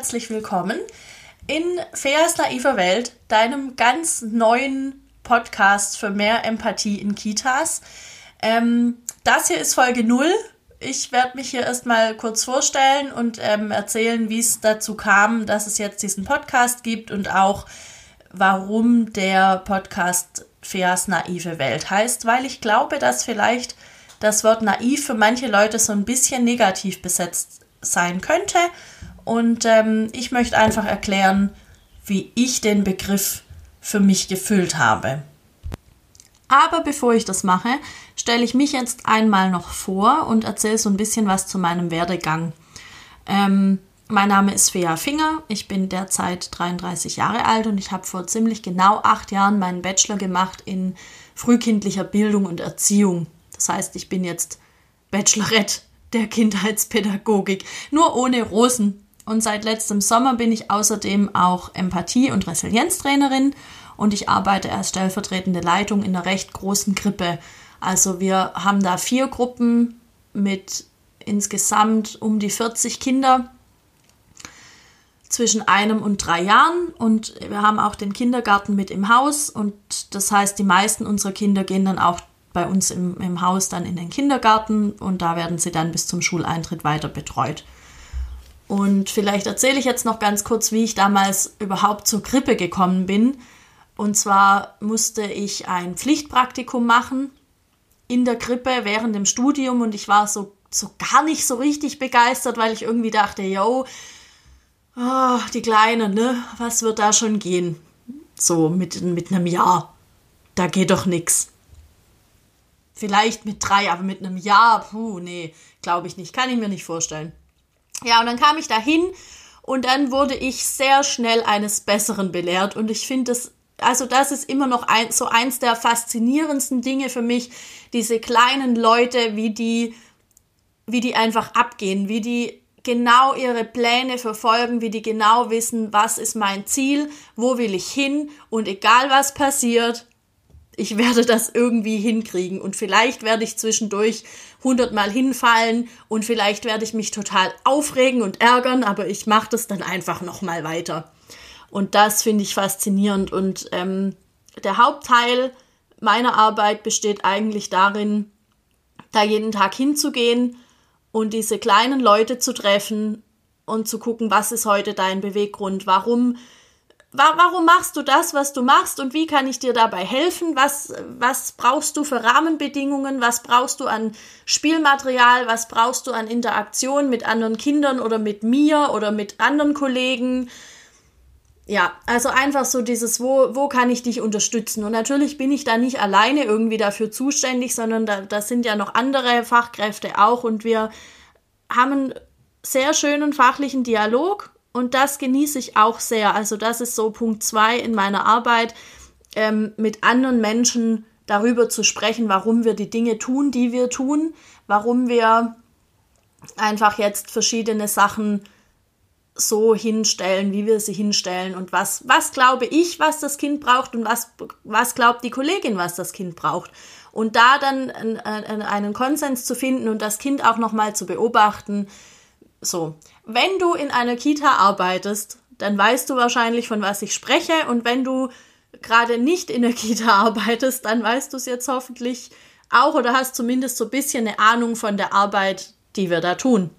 Herzlich willkommen in Feas naiver Welt, deinem ganz neuen Podcast für mehr Empathie in Kitas. Ähm, das hier ist Folge 0. Ich werde mich hier erstmal kurz vorstellen und ähm, erzählen, wie es dazu kam, dass es jetzt diesen Podcast gibt und auch warum der Podcast Feas naive Welt heißt, weil ich glaube, dass vielleicht das Wort naiv für manche Leute so ein bisschen negativ besetzt sein könnte. Und ähm, ich möchte einfach erklären, wie ich den Begriff für mich gefüllt habe. Aber bevor ich das mache, stelle ich mich jetzt einmal noch vor und erzähle so ein bisschen was zu meinem Werdegang. Ähm, mein Name ist Fea Finger, ich bin derzeit 33 Jahre alt und ich habe vor ziemlich genau acht Jahren meinen Bachelor gemacht in frühkindlicher Bildung und Erziehung. Das heißt, ich bin jetzt Bachelorette der Kindheitspädagogik, nur ohne Rosen. Und seit letztem Sommer bin ich außerdem auch Empathie- und Resilienztrainerin und ich arbeite als stellvertretende Leitung in einer recht großen Krippe. Also wir haben da vier Gruppen mit insgesamt um die 40 Kinder zwischen einem und drei Jahren und wir haben auch den Kindergarten mit im Haus und das heißt, die meisten unserer Kinder gehen dann auch bei uns im, im Haus dann in den Kindergarten und da werden sie dann bis zum Schuleintritt weiter betreut. Und vielleicht erzähle ich jetzt noch ganz kurz, wie ich damals überhaupt zur Krippe gekommen bin. Und zwar musste ich ein Pflichtpraktikum machen in der Krippe während dem Studium und ich war so, so gar nicht so richtig begeistert, weil ich irgendwie dachte, yo, oh, die Kleine, ne, was wird da schon gehen? So mit, mit einem Jahr. Da geht doch nichts. Vielleicht mit drei, aber mit einem Jahr, puh, nee, glaube ich nicht, kann ich mir nicht vorstellen. Ja, und dann kam ich dahin und dann wurde ich sehr schnell eines Besseren belehrt. Und ich finde das also das ist immer noch ein, so eins der faszinierendsten Dinge für mich, diese kleinen Leute, wie die, wie die einfach abgehen, wie die genau ihre Pläne verfolgen, wie die genau wissen, was ist mein Ziel, wo will ich hin und egal was passiert, ich werde das irgendwie hinkriegen. Und vielleicht werde ich zwischendurch hundertmal hinfallen. Und vielleicht werde ich mich total aufregen und ärgern, aber ich mache das dann einfach nochmal weiter. Und das finde ich faszinierend. Und ähm, der Hauptteil meiner Arbeit besteht eigentlich darin, da jeden Tag hinzugehen und diese kleinen Leute zu treffen und zu gucken, was ist heute dein Beweggrund, warum warum machst du das, was du machst und wie kann ich dir dabei helfen? Was, was brauchst du für Rahmenbedingungen? Was brauchst du an Spielmaterial? Was brauchst du an Interaktion mit anderen Kindern oder mit mir oder mit anderen Kollegen? Ja, also einfach so dieses, wo, wo kann ich dich unterstützen? Und natürlich bin ich da nicht alleine irgendwie dafür zuständig, sondern da, da sind ja noch andere Fachkräfte auch und wir haben einen sehr schönen fachlichen Dialog und das genieße ich auch sehr. Also das ist so Punkt zwei in meiner Arbeit, ähm, mit anderen Menschen darüber zu sprechen, warum wir die Dinge tun, die wir tun, warum wir einfach jetzt verschiedene Sachen so hinstellen, wie wir sie hinstellen und was, was glaube ich, was das Kind braucht und was, was glaubt die Kollegin, was das Kind braucht. Und da dann einen Konsens zu finden und das Kind auch nochmal zu beobachten, so, wenn du in einer Kita arbeitest, dann weißt du wahrscheinlich, von was ich spreche. Und wenn du gerade nicht in der Kita arbeitest, dann weißt du es jetzt hoffentlich auch oder hast zumindest so ein bisschen eine Ahnung von der Arbeit, die wir da tun.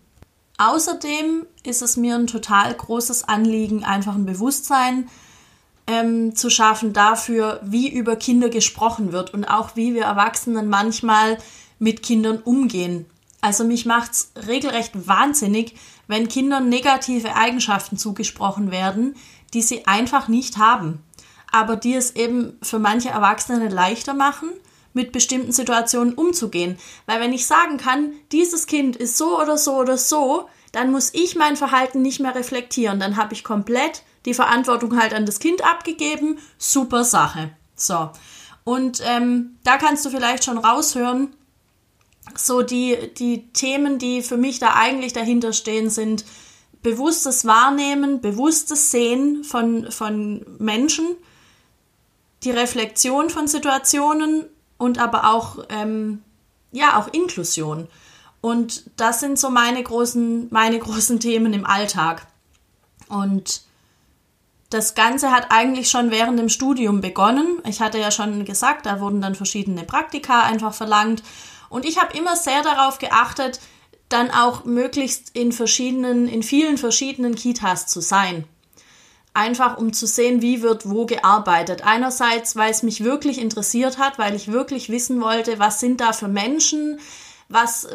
Außerdem ist es mir ein total großes Anliegen, einfach ein Bewusstsein ähm, zu schaffen dafür, wie über Kinder gesprochen wird und auch wie wir Erwachsenen manchmal mit Kindern umgehen. Also mich macht's regelrecht wahnsinnig, wenn Kindern negative Eigenschaften zugesprochen werden, die sie einfach nicht haben, aber die es eben für manche Erwachsene leichter machen, mit bestimmten Situationen umzugehen. Weil wenn ich sagen kann, dieses Kind ist so oder so oder so, dann muss ich mein Verhalten nicht mehr reflektieren. Dann habe ich komplett die Verantwortung halt an das Kind abgegeben. Super Sache. So. Und ähm, da kannst du vielleicht schon raushören, so die, die Themen, die für mich da eigentlich dahinter stehen, sind bewusstes Wahrnehmen, bewusstes Sehen von, von Menschen, die Reflexion von Situationen und aber auch, ähm, ja, auch Inklusion. Und das sind so meine großen, meine großen Themen im Alltag. Und das Ganze hat eigentlich schon während dem Studium begonnen. Ich hatte ja schon gesagt, da wurden dann verschiedene Praktika einfach verlangt. Und ich habe immer sehr darauf geachtet, dann auch möglichst in verschiedenen, in vielen verschiedenen Kitas zu sein. Einfach um zu sehen, wie wird wo gearbeitet. Einerseits, weil es mich wirklich interessiert hat, weil ich wirklich wissen wollte, was sind da für Menschen, was,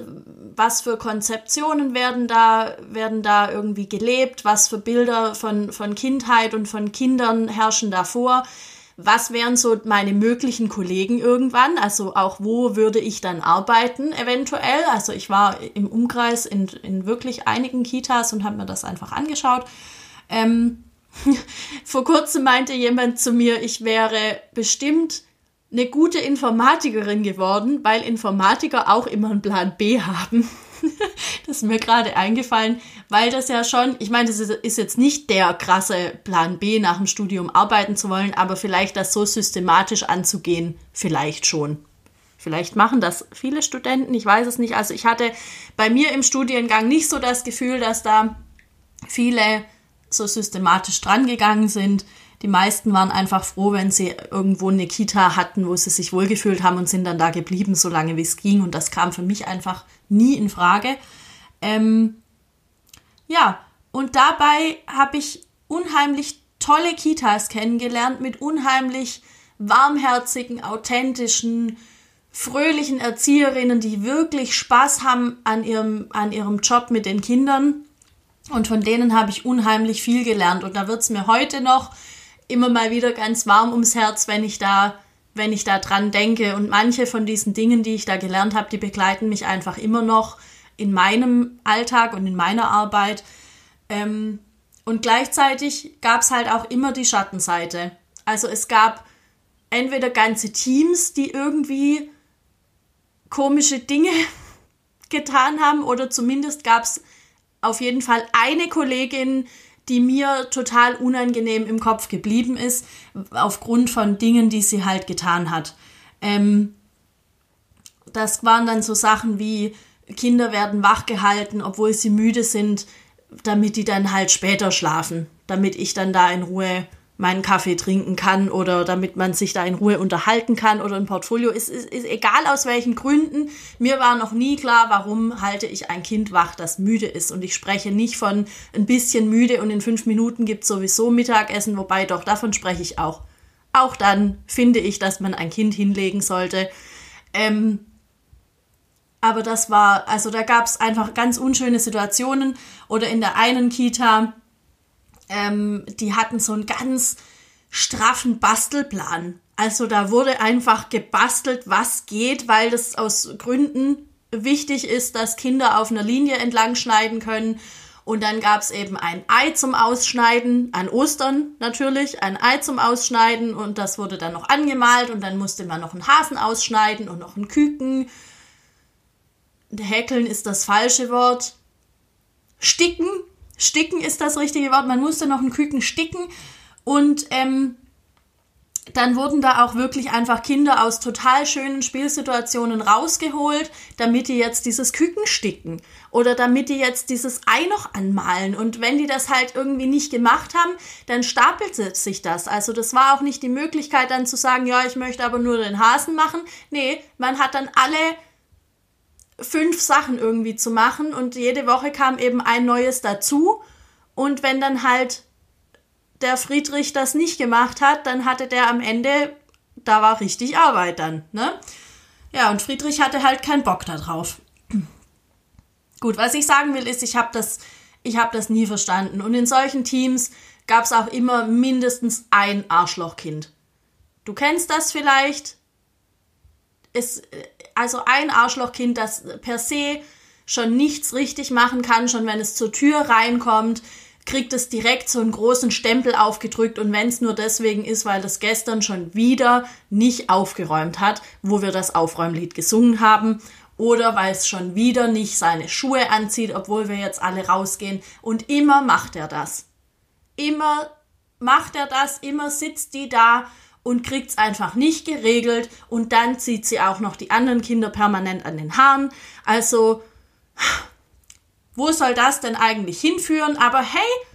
was für Konzeptionen werden da, werden da irgendwie gelebt, was für Bilder von, von Kindheit und von Kindern herrschen davor, was wären so meine möglichen Kollegen irgendwann, also auch wo würde ich dann arbeiten eventuell. Also ich war im Umkreis in, in wirklich einigen Kitas und habe mir das einfach angeschaut. Ähm, vor kurzem meinte jemand zu mir, ich wäre bestimmt eine gute Informatikerin geworden, weil Informatiker auch immer einen Plan B haben. das ist mir gerade eingefallen, weil das ja schon, ich meine, das ist jetzt nicht der krasse Plan B nach dem Studium arbeiten zu wollen, aber vielleicht das so systematisch anzugehen, vielleicht schon. Vielleicht machen das viele Studenten, ich weiß es nicht. Also ich hatte bei mir im Studiengang nicht so das Gefühl, dass da viele so systematisch drangegangen sind. Die meisten waren einfach froh, wenn sie irgendwo eine Kita hatten, wo sie sich wohlgefühlt haben und sind dann da geblieben, so lange wie es ging. Und das kam für mich einfach nie in Frage. Ähm, ja, und dabei habe ich unheimlich tolle Kitas kennengelernt mit unheimlich warmherzigen, authentischen, fröhlichen Erzieherinnen, die wirklich Spaß haben an ihrem, an ihrem Job mit den Kindern. Und von denen habe ich unheimlich viel gelernt. Und da wird es mir heute noch immer mal wieder ganz warm ums Herz, wenn ich da, wenn ich da dran denke. Und manche von diesen Dingen, die ich da gelernt habe, die begleiten mich einfach immer noch in meinem Alltag und in meiner Arbeit. Ähm, und gleichzeitig gab es halt auch immer die Schattenseite. Also es gab entweder ganze Teams, die irgendwie komische Dinge getan haben, oder zumindest gab es auf jeden Fall eine Kollegin, die mir total unangenehm im Kopf geblieben ist, aufgrund von Dingen, die sie halt getan hat. Ähm, das waren dann so Sachen wie Kinder werden wachgehalten, obwohl sie müde sind, damit die dann halt später schlafen, damit ich dann da in Ruhe meinen Kaffee trinken kann oder damit man sich da in Ruhe unterhalten kann oder ein Portfolio. Ist, ist, ist egal aus welchen Gründen. Mir war noch nie klar, warum halte ich ein Kind wach, das müde ist. Und ich spreche nicht von ein bisschen müde und in fünf Minuten gibt es sowieso Mittagessen, wobei doch davon spreche ich auch. Auch dann finde ich, dass man ein Kind hinlegen sollte. Ähm, aber das war, also da gab es einfach ganz unschöne Situationen. Oder in der einen Kita, ähm, die hatten so einen ganz straffen Bastelplan. Also da wurde einfach gebastelt, was geht, weil das aus Gründen wichtig ist, dass Kinder auf einer Linie entlang schneiden können. Und dann gab es eben ein Ei zum Ausschneiden, an Ostern natürlich, ein Ei zum Ausschneiden und das wurde dann noch angemalt und dann musste man noch einen Hasen ausschneiden und noch einen Küken. Häkeln ist das falsche Wort. Sticken Sticken ist das richtige Wort. Man musste noch einen Küken sticken und ähm, dann wurden da auch wirklich einfach Kinder aus total schönen Spielsituationen rausgeholt, damit die jetzt dieses Küken sticken oder damit die jetzt dieses Ei noch anmalen. Und wenn die das halt irgendwie nicht gemacht haben, dann stapelte sich das. Also das war auch nicht die Möglichkeit dann zu sagen, ja, ich möchte aber nur den Hasen machen. Nee, man hat dann alle fünf Sachen irgendwie zu machen und jede Woche kam eben ein neues dazu. Und wenn dann halt der Friedrich das nicht gemacht hat, dann hatte der am Ende, da war richtig Arbeit dann, ne? Ja, und Friedrich hatte halt keinen Bock darauf. Gut, was ich sagen will, ist, ich habe das, ich habe das nie verstanden. Und in solchen Teams gab es auch immer mindestens ein Arschlochkind. Du kennst das vielleicht. Es, also ein Arschlochkind, das per se schon nichts richtig machen kann, schon wenn es zur Tür reinkommt, kriegt es direkt so einen großen Stempel aufgedrückt und wenn es nur deswegen ist, weil das gestern schon wieder nicht aufgeräumt hat, wo wir das Aufräumlied gesungen haben oder weil es schon wieder nicht seine Schuhe anzieht, obwohl wir jetzt alle rausgehen und immer macht er das. Immer macht er das, immer sitzt die da und kriegt es einfach nicht geregelt und dann zieht sie auch noch die anderen Kinder permanent an den Haaren. Also, wo soll das denn eigentlich hinführen? Aber hey,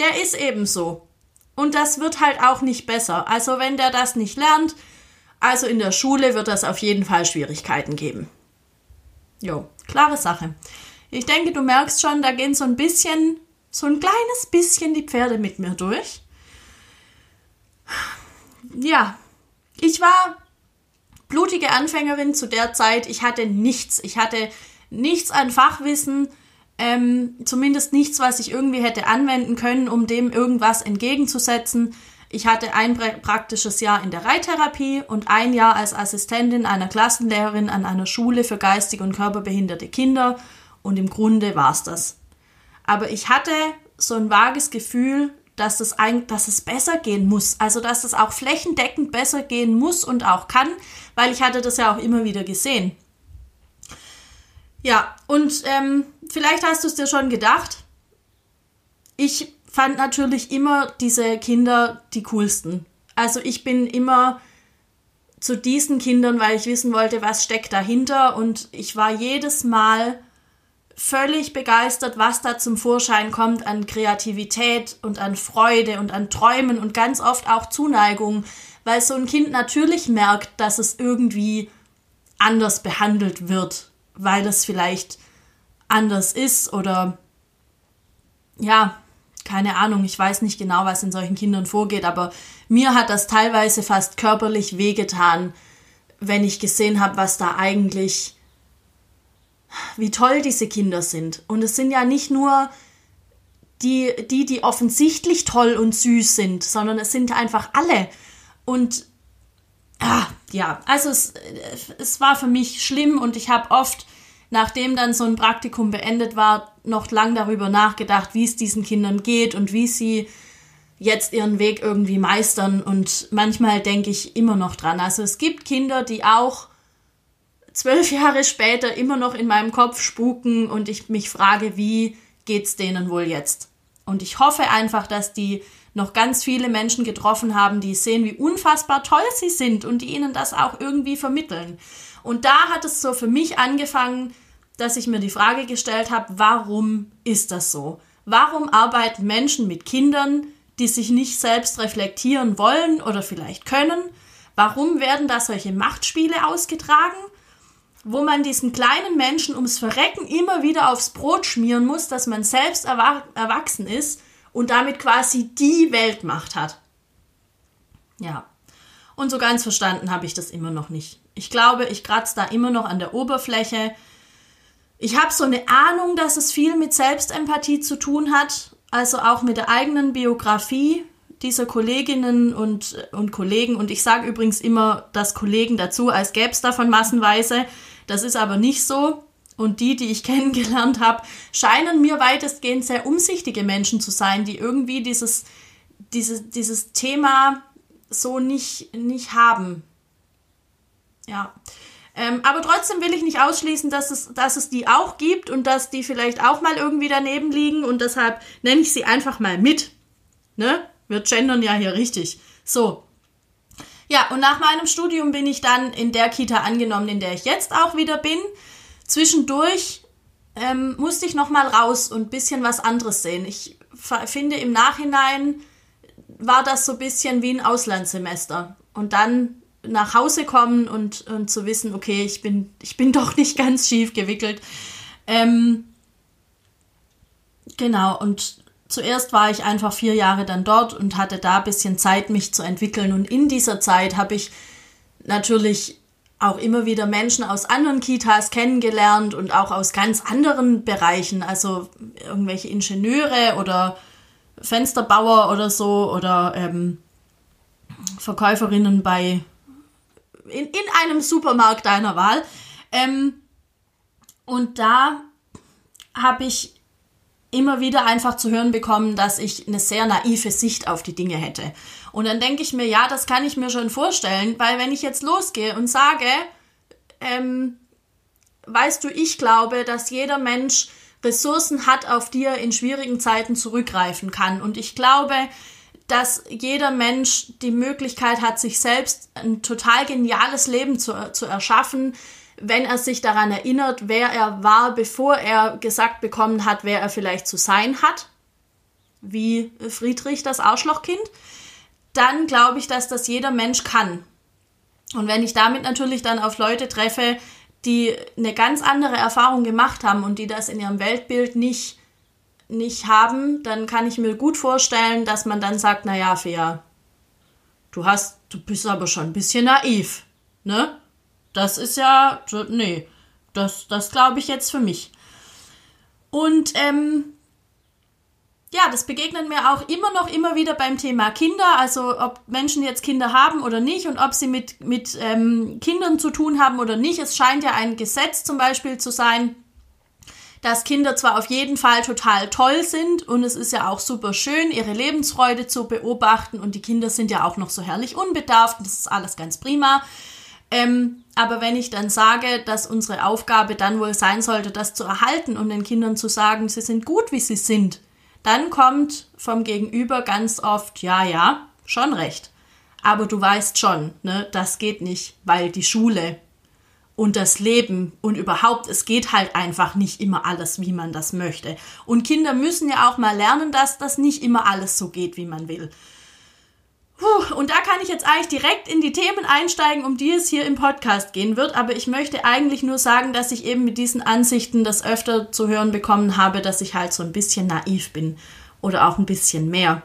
der ist eben so. Und das wird halt auch nicht besser. Also wenn der das nicht lernt, also in der Schule wird das auf jeden Fall Schwierigkeiten geben. Jo, klare Sache. Ich denke, du merkst schon, da gehen so ein bisschen, so ein kleines bisschen die Pferde mit mir durch. Ja, ich war blutige Anfängerin zu der Zeit. Ich hatte nichts. Ich hatte nichts an Fachwissen, ähm, zumindest nichts, was ich irgendwie hätte anwenden können, um dem irgendwas entgegenzusetzen. Ich hatte ein praktisches Jahr in der Reittherapie und ein Jahr als Assistentin einer Klassenlehrerin an einer Schule für geistig und körperbehinderte Kinder und im Grunde war es das. Aber ich hatte so ein vages Gefühl, dass, das ein, dass es besser gehen muss. Also dass es auch flächendeckend besser gehen muss und auch kann, weil ich hatte das ja auch immer wieder gesehen. Ja, und ähm, vielleicht hast du es dir schon gedacht. Ich fand natürlich immer diese Kinder die coolsten. Also ich bin immer zu diesen Kindern, weil ich wissen wollte, was steckt dahinter. Und ich war jedes Mal völlig begeistert, was da zum Vorschein kommt an Kreativität und an Freude und an Träumen und ganz oft auch Zuneigung, weil so ein Kind natürlich merkt, dass es irgendwie anders behandelt wird weil das vielleicht anders ist oder ja, keine Ahnung, ich weiß nicht genau, was in solchen Kindern vorgeht, aber mir hat das teilweise fast körperlich wehgetan, wenn ich gesehen habe, was da eigentlich, wie toll diese Kinder sind. Und es sind ja nicht nur die, die, die offensichtlich toll und süß sind, sondern es sind einfach alle. Und ah, ja, also es, es war für mich schlimm und ich habe oft, nachdem dann so ein Praktikum beendet war, noch lang darüber nachgedacht, wie es diesen Kindern geht und wie sie jetzt ihren Weg irgendwie meistern. Und manchmal denke ich immer noch dran. Also es gibt Kinder, die auch zwölf Jahre später immer noch in meinem Kopf spuken und ich mich frage, wie geht's denen wohl jetzt? Und ich hoffe einfach, dass die noch ganz viele Menschen getroffen haben, die sehen, wie unfassbar toll sie sind und die ihnen das auch irgendwie vermitteln. Und da hat es so für mich angefangen, dass ich mir die Frage gestellt habe, warum ist das so? Warum arbeiten Menschen mit Kindern, die sich nicht selbst reflektieren wollen oder vielleicht können? Warum werden da solche Machtspiele ausgetragen, wo man diesen kleinen Menschen ums Verrecken immer wieder aufs Brot schmieren muss, dass man selbst erwachsen ist und damit quasi die Weltmacht hat. Ja. Und so ganz verstanden habe ich das immer noch nicht. Ich glaube, ich kratze da immer noch an der Oberfläche. Ich habe so eine Ahnung, dass es viel mit Selbstempathie zu tun hat, also auch mit der eigenen Biografie dieser Kolleginnen und, und Kollegen. Und ich sage übrigens immer das Kollegen dazu, als gäbe es davon massenweise. Das ist aber nicht so. Und die, die ich kennengelernt habe, scheinen mir weitestgehend sehr umsichtige Menschen zu sein, die irgendwie dieses, dieses, dieses Thema so nicht, nicht haben. Ja. Ähm, aber trotzdem will ich nicht ausschließen, dass es, dass es die auch gibt und dass die vielleicht auch mal irgendwie daneben liegen und deshalb nenne ich sie einfach mal mit. Ne? Wir gendern ja hier richtig. So. Ja, und nach meinem Studium bin ich dann in der Kita angenommen, in der ich jetzt auch wieder bin. Zwischendurch ähm, musste ich noch mal raus und ein bisschen was anderes sehen. Ich finde im Nachhinein war das so ein bisschen wie ein Auslandssemester. Und dann nach Hause kommen und, und zu wissen, okay, ich bin, ich bin doch nicht ganz schief gewickelt. Ähm, genau, und zuerst war ich einfach vier Jahre dann dort und hatte da ein bisschen Zeit, mich zu entwickeln. Und in dieser Zeit habe ich natürlich auch immer wieder Menschen aus anderen Kitas kennengelernt und auch aus ganz anderen Bereichen, also irgendwelche Ingenieure oder Fensterbauer oder so oder ähm, Verkäuferinnen bei in, in einem Supermarkt deiner Wahl. Ähm, und da habe ich immer wieder einfach zu hören bekommen, dass ich eine sehr naive Sicht auf die Dinge hätte. Und dann denke ich mir, ja, das kann ich mir schon vorstellen, weil wenn ich jetzt losgehe und sage, ähm, weißt du, ich glaube, dass jeder Mensch Ressourcen hat, auf die er in schwierigen Zeiten zurückgreifen kann. Und ich glaube, dass jeder Mensch die Möglichkeit hat, sich selbst ein total geniales Leben zu, zu erschaffen, wenn er sich daran erinnert, wer er war, bevor er gesagt bekommen hat, wer er vielleicht zu sein hat. wie Friedrich das Arschlochkind, dann glaube ich, dass das jeder Mensch kann. Und wenn ich damit natürlich dann auf Leute treffe, die eine ganz andere Erfahrung gemacht haben und die das in ihrem Weltbild nicht, nicht haben, dann kann ich mir gut vorstellen, dass man dann sagt, naja, Fea, du hast, du bist aber schon ein bisschen naiv, ne? Das ist ja, nee, das, das glaube ich jetzt für mich. Und ähm, ja, das begegnet mir auch immer noch immer wieder beim Thema Kinder, also ob Menschen jetzt Kinder haben oder nicht und ob sie mit, mit ähm, Kindern zu tun haben oder nicht. Es scheint ja ein Gesetz zum Beispiel zu sein, dass Kinder zwar auf jeden Fall total toll sind und es ist ja auch super schön, ihre Lebensfreude zu beobachten und die Kinder sind ja auch noch so herrlich unbedarft und das ist alles ganz prima. Ähm, aber wenn ich dann sage, dass unsere Aufgabe dann wohl sein sollte, das zu erhalten und den Kindern zu sagen, sie sind gut, wie sie sind, dann kommt vom Gegenüber ganz oft, ja, ja, schon recht. Aber du weißt schon, ne, das geht nicht, weil die Schule und das Leben und überhaupt, es geht halt einfach nicht immer alles, wie man das möchte. Und Kinder müssen ja auch mal lernen, dass das nicht immer alles so geht, wie man will. Puh, und da kann ich jetzt eigentlich direkt in die Themen einsteigen, um die es hier im Podcast gehen wird. Aber ich möchte eigentlich nur sagen, dass ich eben mit diesen Ansichten das öfter zu hören bekommen habe, dass ich halt so ein bisschen naiv bin oder auch ein bisschen mehr.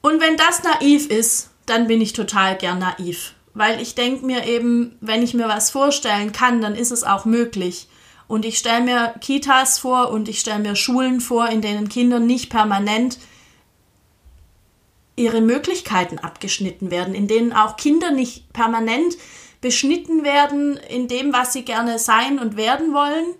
Und wenn das naiv ist, dann bin ich total gern naiv. Weil ich denke mir eben, wenn ich mir was vorstellen kann, dann ist es auch möglich. Und ich stelle mir Kitas vor und ich stelle mir Schulen vor, in denen Kinder nicht permanent ihre Möglichkeiten abgeschnitten werden, in denen auch Kinder nicht permanent beschnitten werden in dem, was sie gerne sein und werden wollen,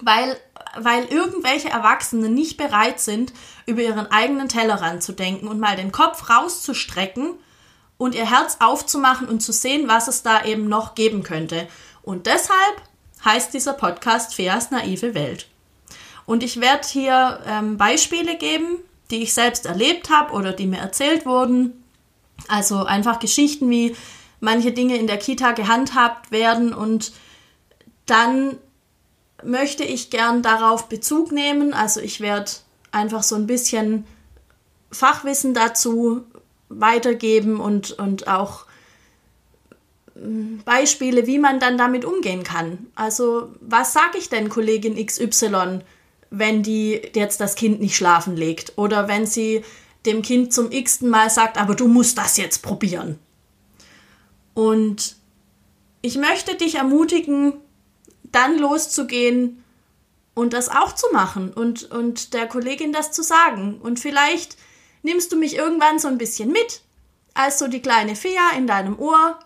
weil, weil irgendwelche Erwachsene nicht bereit sind, über ihren eigenen Tellerrand zu denken und mal den Kopf rauszustrecken und ihr Herz aufzumachen und zu sehen, was es da eben noch geben könnte. Und deshalb heißt dieser Podcast Feas naive Welt. Und ich werde hier ähm, Beispiele geben, die ich selbst erlebt habe oder die mir erzählt wurden. Also einfach Geschichten, wie manche Dinge in der Kita gehandhabt werden und dann möchte ich gern darauf Bezug nehmen. Also ich werde einfach so ein bisschen Fachwissen dazu weitergeben und, und auch hm, Beispiele, wie man dann damit umgehen kann. Also was sage ich denn Kollegin XY, wenn die jetzt das Kind nicht schlafen legt oder wenn sie dem Kind zum x-ten Mal sagt, aber du musst das jetzt probieren. Und ich möchte dich ermutigen, dann loszugehen und das auch zu machen und, und der Kollegin das zu sagen. Und vielleicht nimmst du mich irgendwann so ein bisschen mit, als so die kleine Fea in deinem Ohr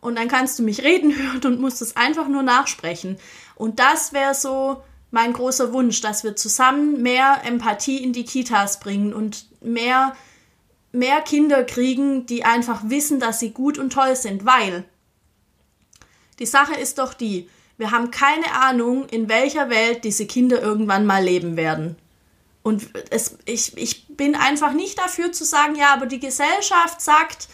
und dann kannst du mich reden hören und musst es einfach nur nachsprechen. Und das wäre so mein großer Wunsch, dass wir zusammen mehr Empathie in die Kitas bringen und mehr, mehr Kinder kriegen, die einfach wissen, dass sie gut und toll sind, weil die Sache ist doch die, wir haben keine Ahnung, in welcher Welt diese Kinder irgendwann mal leben werden. Und es, ich, ich bin einfach nicht dafür zu sagen, ja, aber die Gesellschaft sagt,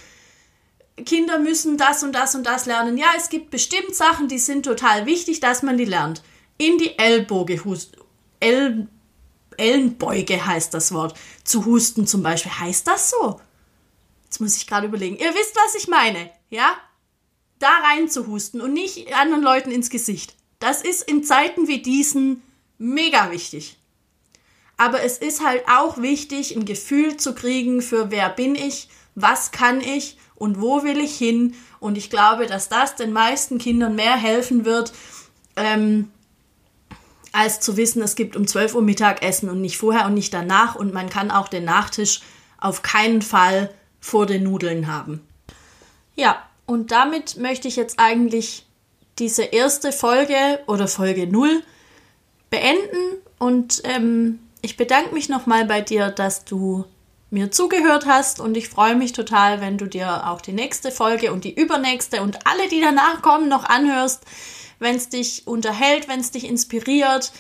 Kinder müssen das und das und das lernen. Ja, es gibt bestimmt Sachen, die sind total wichtig, dass man die lernt in die Ellboge husten. El Ellenbeuge heißt das Wort. Zu husten zum Beispiel. Heißt das so? Jetzt muss ich gerade überlegen. Ihr wisst, was ich meine, ja? Da rein zu husten und nicht anderen Leuten ins Gesicht. Das ist in Zeiten wie diesen mega wichtig. Aber es ist halt auch wichtig, ein Gefühl zu kriegen für wer bin ich, was kann ich und wo will ich hin. Und ich glaube, dass das den meisten Kindern mehr helfen wird, ähm, als zu wissen, es gibt um 12 Uhr Mittagessen und nicht vorher und nicht danach. Und man kann auch den Nachtisch auf keinen Fall vor den Nudeln haben. Ja, und damit möchte ich jetzt eigentlich diese erste Folge oder Folge 0 beenden. Und ähm, ich bedanke mich nochmal bei dir, dass du mir zugehört hast. Und ich freue mich total, wenn du dir auch die nächste Folge und die übernächste und alle, die danach kommen, noch anhörst wenn es dich unterhält, wenn es dich inspiriert.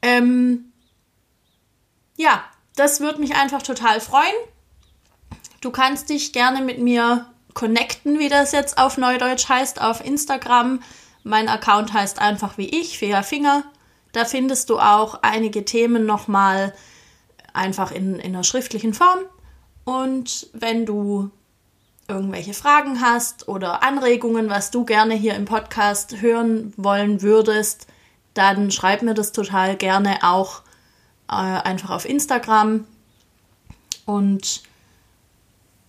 Ähm, ja, das würde mich einfach total freuen. Du kannst dich gerne mit mir connecten, wie das jetzt auf Neudeutsch heißt, auf Instagram. Mein Account heißt einfach wie ich, Fea Finger. Da findest du auch einige Themen nochmal einfach in, in einer schriftlichen Form. Und wenn du irgendwelche Fragen hast oder Anregungen, was du gerne hier im Podcast hören wollen würdest, dann schreib mir das total gerne auch äh, einfach auf Instagram. Und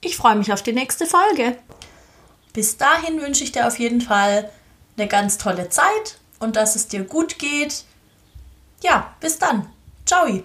ich freue mich auf die nächste Folge. Bis dahin wünsche ich dir auf jeden Fall eine ganz tolle Zeit und dass es dir gut geht. Ja, bis dann. Ciao.